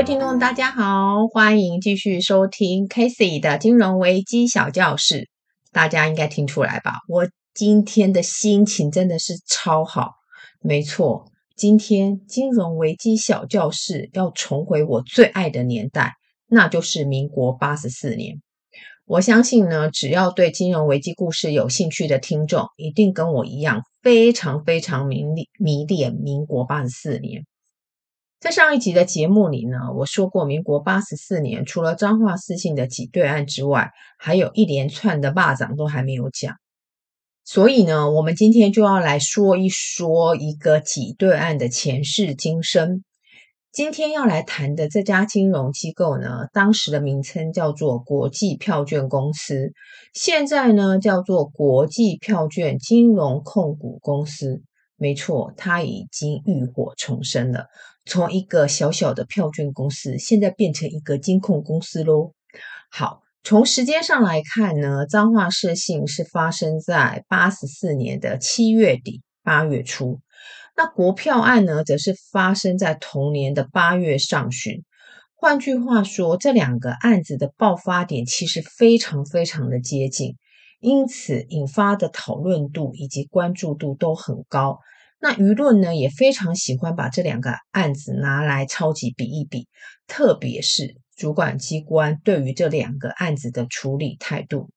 位听众，大家好，欢迎继续收听 Casey 的金融危机小教室。大家应该听出来吧？我今天的心情真的是超好。没错，今天金融危机小教室要重回我最爱的年代，那就是民国八十四年。我相信呢，只要对金融危机故事有兴趣的听众，一定跟我一样，非常非常迷恋迷恋民国八十四年。在上一集的节目里呢，我说过，民国八十四年除了彰化四信的挤兑案之外，还有一连串的霸掌都还没有讲。所以呢，我们今天就要来说一说一个挤兑案的前世今生。今天要来谈的这家金融机构呢，当时的名称叫做国际票券公司，现在呢叫做国际票券金融控股公司。没错，它已经浴火重生了。从一个小小的票券公司，现在变成一个金控公司喽。好，从时间上来看呢，彰化四信是发生在八十四年的七月底八月初，那国票案呢，则是发生在同年的八月上旬。换句话说，这两个案子的爆发点其实非常非常的接近，因此引发的讨论度以及关注度都很高。那舆论呢，也非常喜欢把这两个案子拿来超级比一比，特别是主管机关对于这两个案子的处理态度。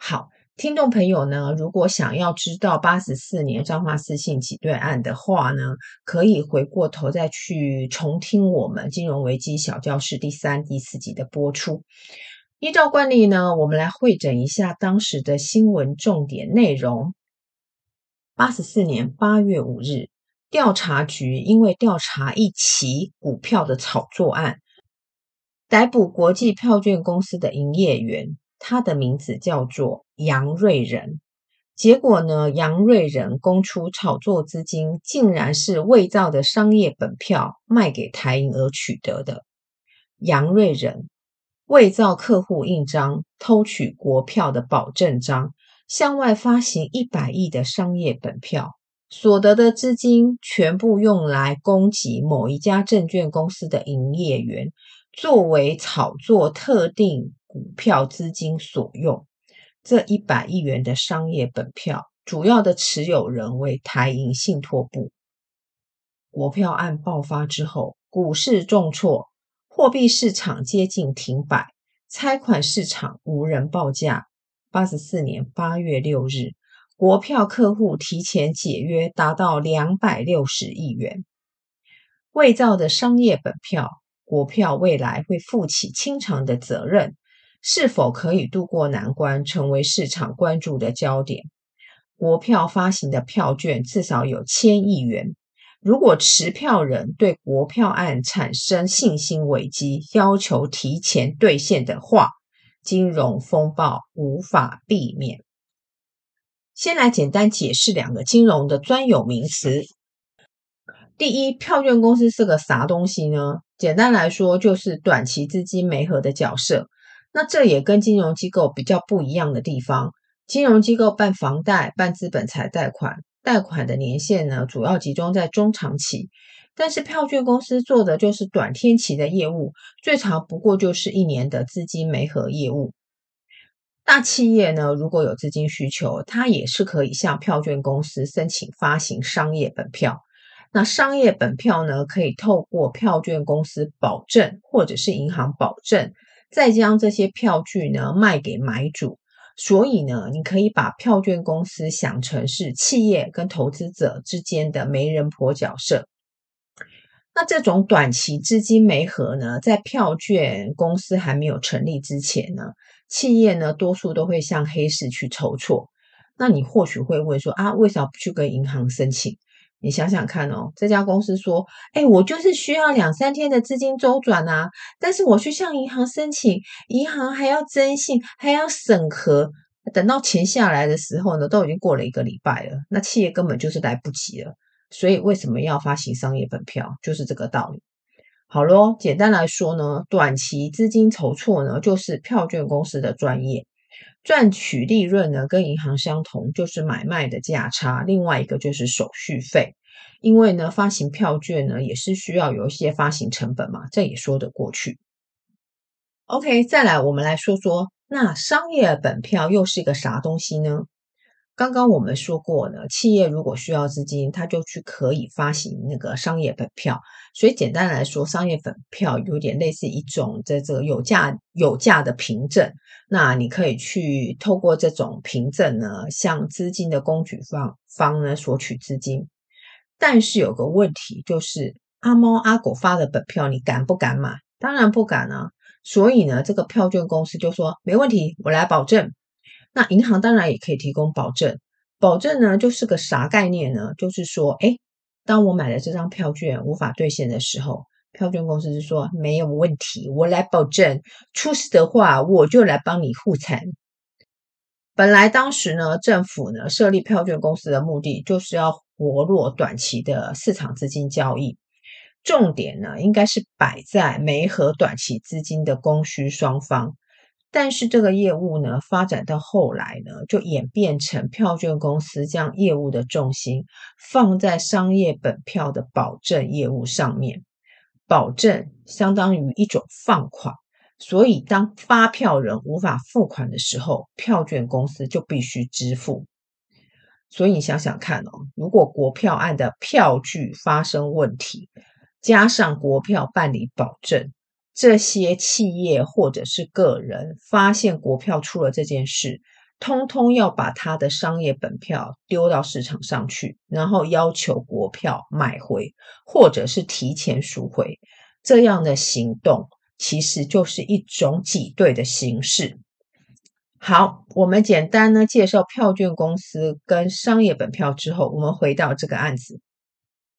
好，听众朋友呢，如果想要知道八十四年彰化四信挤兑案的话呢，可以回过头再去重听我们金融危机小教室第三、第四集的播出。依照惯例呢，我们来会整一下当时的新闻重点内容。八十四年八月五日，调查局因为调查一起股票的炒作案，逮捕国际票券公司的营业员，他的名字叫做杨瑞仁。结果呢，杨瑞仁供出炒作资金竟然是伪造的商业本票卖给台银而取得的。杨瑞仁伪造客户印章，偷取国票的保证章。向外发行一百亿的商业本票，所得的资金全部用来供给某一家证券公司的营业员，作为炒作特定股票资金所用。这一百亿元的商业本票，主要的持有人为台银信托部。国票案爆发之后，股市重挫，货币市场接近停摆，拆款市场无人报价。八十四年八月六日，国票客户提前解约达到两百六十亿元。伪造的商业本票，国票未来会负起清偿的责任，是否可以渡过难关，成为市场关注的焦点。国票发行的票券至少有千亿元，如果持票人对国票案产生信心危机，要求提前兑现的话，金融风暴无法避免。先来简单解释两个金融的专有名词。第一，票券公司是个啥东西呢？简单来说，就是短期资金媒合的角色。那这也跟金融机构比较不一样的地方。金融机构办房贷、办资本财贷款，贷款的年限呢，主要集中在中长期。但是票券公司做的就是短天期的业务，最长不过就是一年的资金媒合业务。大企业呢，如果有资金需求，它也是可以向票券公司申请发行商业本票。那商业本票呢，可以透过票券公司保证或者是银行保证，再将这些票据呢卖给买主。所以呢，你可以把票券公司想成是企业跟投资者之间的媒人婆角色。那这种短期资金没合呢，在票券公司还没有成立之前呢，企业呢多数都会向黑市去筹措。那你或许会问说啊，为啥不去跟银行申请？你想想看哦，这家公司说，哎，我就是需要两三天的资金周转啊，但是我去向银行申请，银行还要征信，还要审核，等到钱下来的时候呢，都已经过了一个礼拜了，那企业根本就是来不及了。所以为什么要发行商业本票？就是这个道理。好咯，简单来说呢，短期资金筹措呢，就是票券公司的专业，赚取利润呢，跟银行相同，就是买卖的价差，另外一个就是手续费。因为呢，发行票券呢也是需要有一些发行成本嘛，这也说得过去。OK，再来我们来说说，那商业本票又是一个啥东西呢？刚刚我们说过呢，企业如果需要资金，他就去可以发行那个商业本票。所以简单来说，商业本票有点类似一种在这个有价有价的凭证。那你可以去透过这种凭证呢，向资金的工具方方呢索取资金。但是有个问题，就是阿猫阿狗发的本票，你敢不敢买？当然不敢啊。所以呢，这个票券公司就说没问题，我来保证。那银行当然也可以提供保证，保证呢就是个啥概念呢？就是说，诶，当我买了这张票券无法兑现的时候，票券公司就说没有问题，我来保证，出事的话我就来帮你护产。本来当时呢，政府呢设立票券公司的目的就是要活络短期的市场资金交易，重点呢应该是摆在媒合短期资金的供需双方。但是这个业务呢，发展到后来呢，就演变成票券公司将业务的重心放在商业本票的保证业务上面。保证相当于一种放款，所以当发票人无法付款的时候，票券公司就必须支付。所以你想想看哦，如果国票案的票据发生问题，加上国票办理保证。这些企业或者是个人发现国票出了这件事，通通要把他的商业本票丢到市场上去，然后要求国票买回，或者是提前赎回。这样的行动其实就是一种挤兑的形式。好，我们简单呢介绍票券公司跟商业本票之后，我们回到这个案子，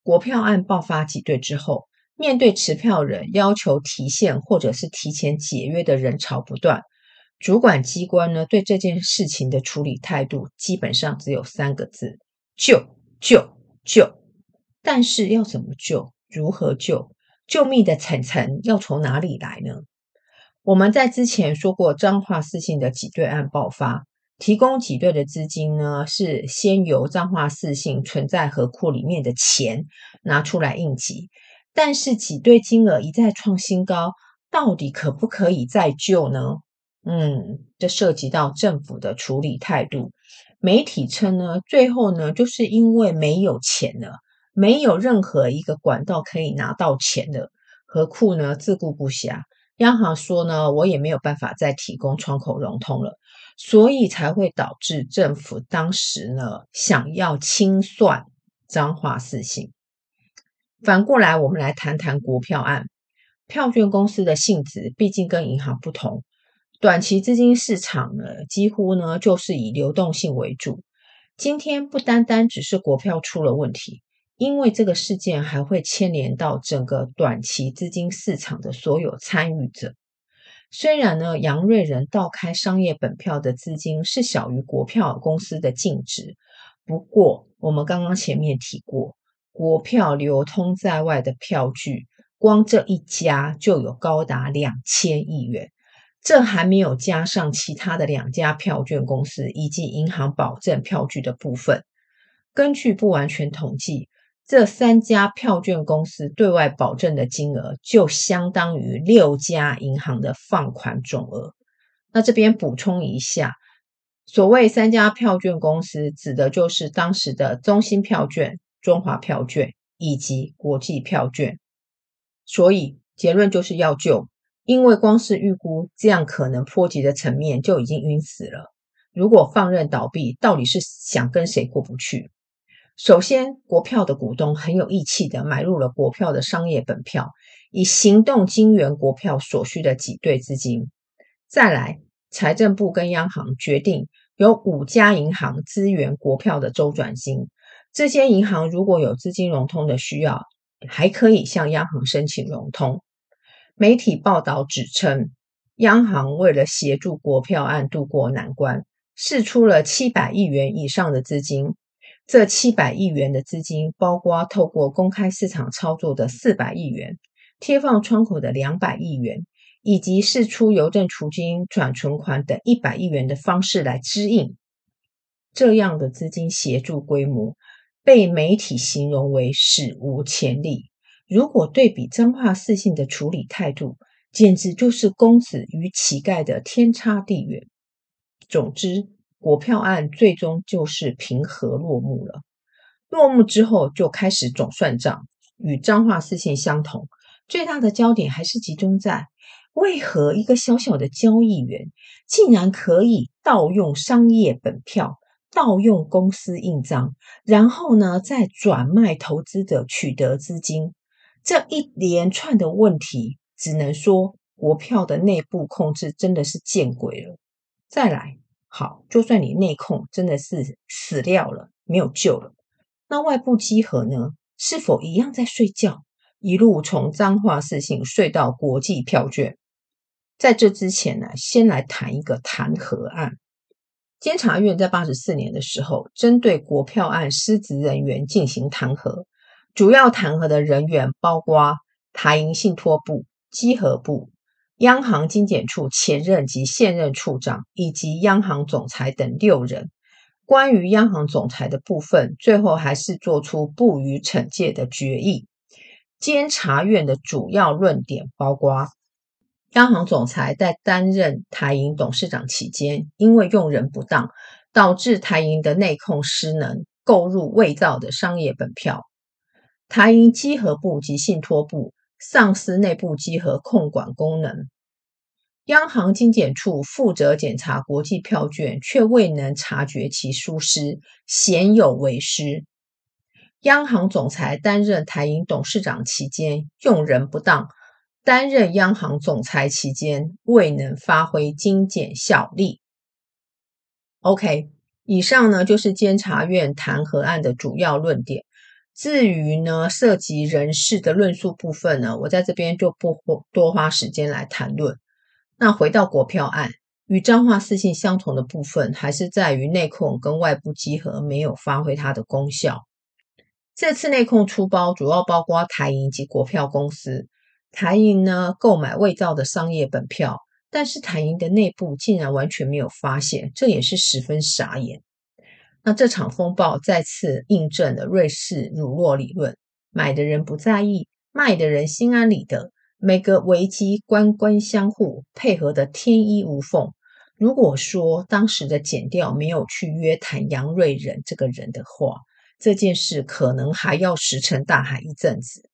国票案爆发挤兑之后。面对持票人要求提现或者是提前解约的人潮不断，主管机关呢对这件事情的处理态度基本上只有三个字：救救救。但是要怎么救？如何救？救命的层层要从哪里来呢？我们在之前说过，彰化四信的挤兑案爆发，提供挤兑的资金呢是先由彰化四信存在合库里面的钱拿出来应急。但是挤兑金额一再创新高，到底可不可以再救呢？嗯，这涉及到政府的处理态度。媒体称呢，最后呢，就是因为没有钱了，没有任何一个管道可以拿到钱了，何库呢自顾不暇。央行说呢，我也没有办法再提供窗口融通了，所以才会导致政府当时呢想要清算彰化四信。反过来，我们来谈谈国票案。票券公司的性质毕竟跟银行不同，短期资金市场呢，几乎呢就是以流动性为主。今天不单单只是国票出了问题，因为这个事件还会牵连到整个短期资金市场的所有参与者。虽然呢，杨瑞仁倒开商业本票的资金是小于国票公司的净值，不过我们刚刚前面提过。国票流通在外的票据，光这一家就有高达两千亿元，这还没有加上其他的两家票券公司以及银行保证票据的部分。根据不完全统计，这三家票券公司对外保证的金额就相当于六家银行的放款总额。那这边补充一下，所谓三家票券公司，指的就是当时的中兴票券。中华票券以及国际票券，所以结论就是要救，因为光是预估这样可能波及的层面就已经晕死了。如果放任倒闭，到底是想跟谁过不去？首先，国票的股东很有义气的买入了国票的商业本票，以行动金援国票所需的挤兑资金。再来，财政部跟央行决定由五家银行支援国票的周转金。这些银行如果有资金融通的需要，还可以向央行申请融通。媒体报道指称，央行为了协助国票案渡过难关，释出了七百亿元以上的资金。这七百亿元的资金，包括透过公开市场操作的四百亿元，贴放窗口的两百亿元，以及释出邮政储金转存款等一百亿元的方式来支应。这样的资金协助规模。被媒体形容为史无前例。如果对比彰化四信的处理态度，简直就是公子与乞丐的天差地远。总之，国票案最终就是平和落幕了。落幕之后，就开始总算账，与彰化四信相同。最大的焦点还是集中在为何一个小小的交易员竟然可以盗用商业本票、盗用公司印章，然后呢，再转卖投资者取得资金。这一连串的问题，只能说国票的内部控制真的是见鬼了。再来，好，就算你内控真的是死掉了，没有救了，那外部稽核呢？是否一样在睡觉？一路从彰化事情睡到国际票券？在这之前呢，先来谈一个弹劾案。监察院在八十四年的时候，针对国票案失职人员进行弹劾。主要弹劾的人员包括台银信托部、稽核部、央行金检处前任及现任处长，以及央行总裁等六人。关于央行总裁的部分，最后还是做出不予惩戒的决议。监察院的主要论点包括：央行总裁在担任台银董事长期间，因为用人不当，导致台银的内控失能，购入伪造的商业本票。台银稽核部及信托部丧失内部稽核控管功能，央行金检处负责检查国际票券，却未能察觉其疏失，鲜有为失。央行总裁担任台银董事长期间用人不当，担任央行总裁期间未能发挥精简效力。OK，以上呢就是监察院弹劾案的主要论点。至于呢，涉及人事的论述部分呢，我在这边就不多花时间来谈论。那回到国票案，与彰化四信相同的部分，还是在于内控跟外部稽核没有发挥它的功效。这次内控出包主要包括台银及国票公司。台银呢，购买伪造的商业本票，但是台银的内部竟然完全没有发现，这也是十分傻眼。那这场风暴再次印证了瑞士乳酪理论：买的人不在意，卖的人心安理得。每个危机官官相护，配合得天衣无缝。如果说当时的检调没有去约谈杨瑞仁这个人的话，这件事可能还要石沉大海一阵子。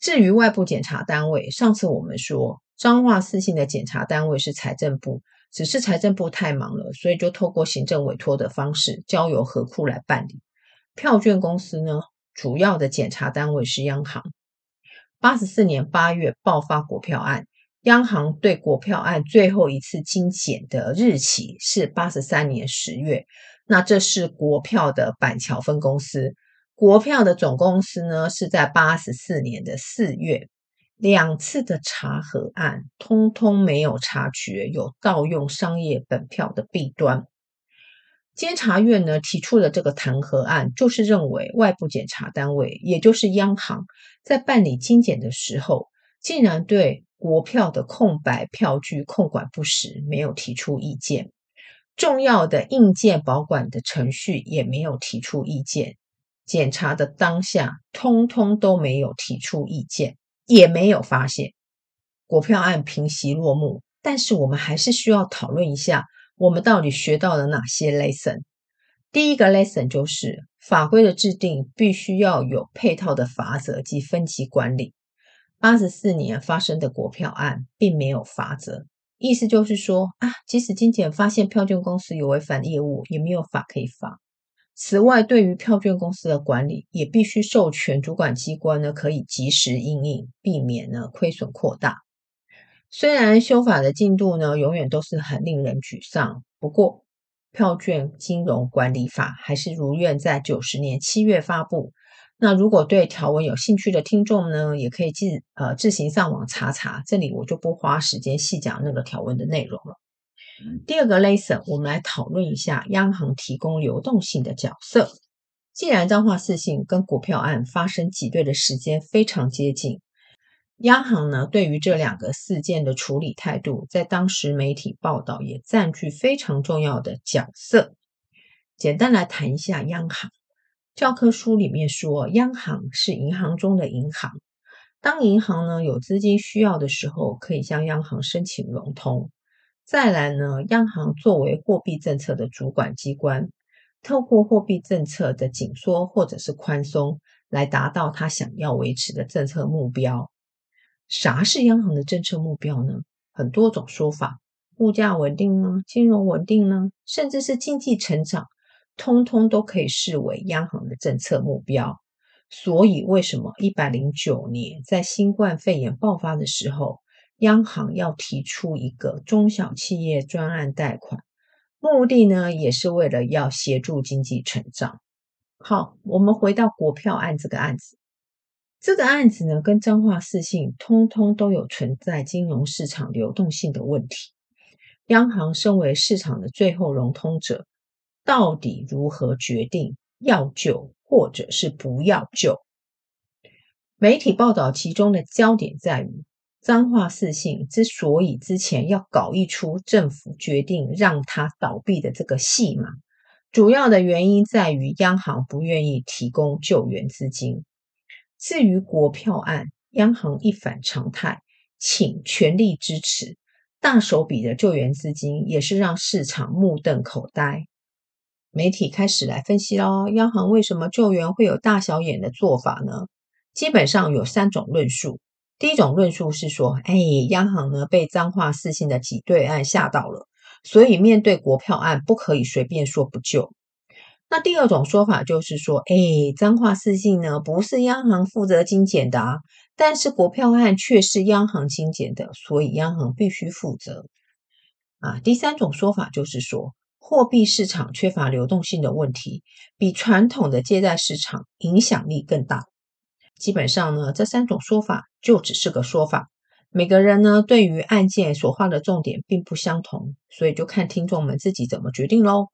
至于外部检查单位，上次我们说彰化四信的检查单位是财政部。只是财政部太忙了，所以就透过行政委托的方式，交由合库来办理。票券公司呢，主要的检查单位是央行。八十四年八月爆发国票案，央行对国票案最后一次精检的日期是八十三年十月。那这是国票的板桥分公司，国票的总公司呢是在八十四年的四月。两次的查核案，通通没有察觉有盗用商业本票的弊端。监察院呢提出了这个弹劾案，就是认为外部检查单位，也就是央行，在办理精简的时候，竟然对国票的空白票据控管不实，没有提出意见；重要的硬件保管的程序也没有提出意见。检查的当下，通通都没有提出意见。也没有发现国票案平息落幕，但是我们还是需要讨论一下，我们到底学到了哪些 lesson？第一个 lesson 就是法规的制定必须要有配套的法则及分级管理。八十四年发生的国票案并没有法则，意思就是说啊，即使金检发现票券公司有违反业务，也没有法可以罚。此外，对于票券公司的管理，也必须授权主管机关呢，可以及时应应，避免呢亏损扩大。虽然修法的进度呢，永远都是很令人沮丧，不过票券金融管理法还是如愿在九十年七月发布。那如果对条文有兴趣的听众呢，也可以自呃自行上网查查，这里我就不花时间细讲那个条文的内容了。第二个 lesson，我们来讨论一下央行提供流动性的角色。既然彰化四信跟股票案发生挤兑的时间非常接近，央行呢对于这两个事件的处理态度，在当时媒体报道也占据非常重要的角色。简单来谈一下央行，教科书里面说，央行是银行中的银行。当银行呢有资金需要的时候，可以向央行申请融通。再来呢，央行作为货币政策的主管机关，透过货币政策的紧缩或者是宽松，来达到他想要维持的政策目标。啥是央行的政策目标呢？很多种说法，物价稳定呢，金融稳定呢，甚至是经济成长，通通都可以视为央行的政策目标。所以，为什么一百零九年在新冠肺炎爆发的时候，央行要提出一个中小企业专案贷款，目的呢，也是为了要协助经济成长。好，我们回到国票案这个案子，这个案子呢，跟彰化四信通通都有存在金融市场流动性的问题。央行身为市场的最后融通者，到底如何决定要救？或者是不要救。媒体报道其中的焦点在于，彰化四信之所以之前要搞一出政府决定让它倒闭的这个戏码，主要的原因在于央行不愿意提供救援资金。至于国票案，央行一反常态，请全力支持，大手笔的救援资金也是让市场目瞪口呆。媒体开始来分析喽，央行为什么救援会有大小眼的做法呢？基本上有三种论述。第一种论述是说，哎，央行呢被彰化四信的挤兑案吓到了，所以面对国票案不可以随便说不救。那第二种说法就是说，哎，彰化四信呢不是央行负责精简的啊，但是国票案却是央行精简的，所以央行必须负责。啊，第三种说法就是说。货币市场缺乏流动性的问题，比传统的借贷市场影响力更大。基本上呢，这三种说法就只是个说法。每个人呢，对于案件所画的重点并不相同，所以就看听众们自己怎么决定喽。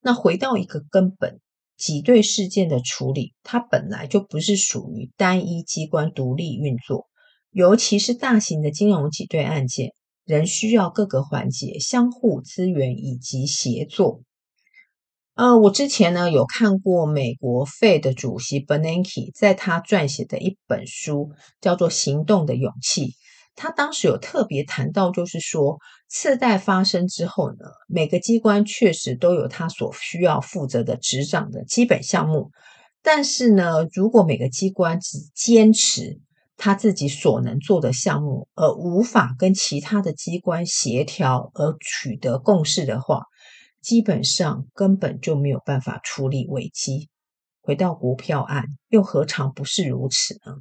那回到一个根本，挤兑事件的处理，它本来就不是属于单一机关独立运作，尤其是大型的金融挤兑案件。仍需要各个环节相互支援以及协作。呃，我之前呢有看过美国费的主席 Bernanke 在他撰写的一本书，叫做《行动的勇气》。他当时有特别谈到，就是说次贷发生之后呢，每个机关确实都有他所需要负责的执掌的基本项目，但是呢，如果每个机关只坚持他自己所能做的项目，而无法跟其他的机关协调而取得共识的话，基本上根本就没有办法处理危机。回到国票案，又何尝不是如此呢？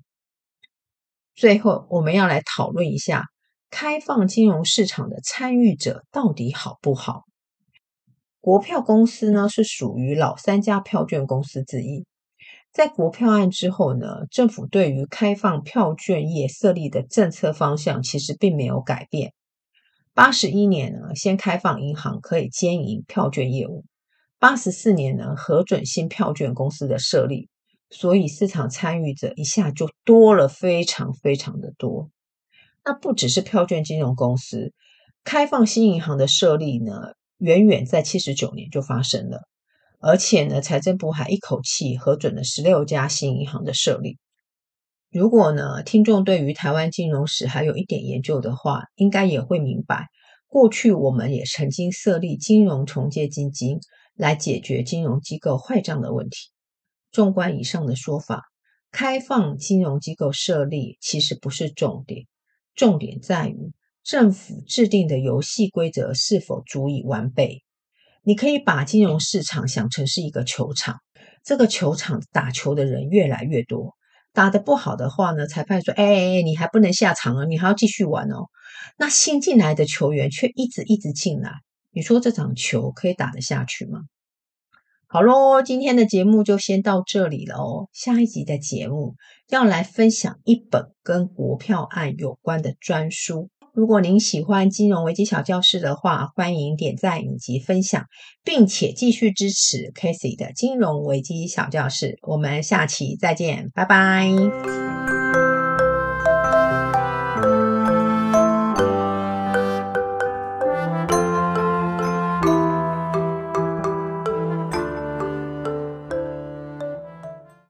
最后，我们要来讨论一下开放金融市场的参与者到底好不好？国票公司呢，是属于老三家票券公司之一。在国票案之后呢，政府对于开放票券业设立的政策方向其实并没有改变。八十一年呢，先开放银行可以兼营票券业务；八十四年呢，核准新票券公司的设立，所以市场参与者一下就多了非常非常的多。那不只是票券金融公司，开放新银行的设立呢，远远在七十九年就发生了。而且呢，财政部还一口气核准了十六家新银行的设立。如果呢，听众对于台湾金融史还有一点研究的话，应该也会明白，过去我们也曾经设立金融重建基金来解决金融机构坏账的问题。纵观以上的说法，开放金融机构设立其实不是重点，重点在于政府制定的游戏规则是否足以完备。你可以把金融市场想成是一个球场，这个球场打球的人越来越多，打得不好的话呢，裁判说：“哎，你还不能下场啊，你还要继续玩哦。”那新进来的球员却一直一直进来，你说这场球可以打得下去吗？好喽，今天的节目就先到这里了哦。下一集的节目要来分享一本跟国票案有关的专书。如果您喜欢金融危机小教室的话，欢迎点赞以及分享，并且继续支持 Casey 的金融危机小教室。我们下期再见，拜拜。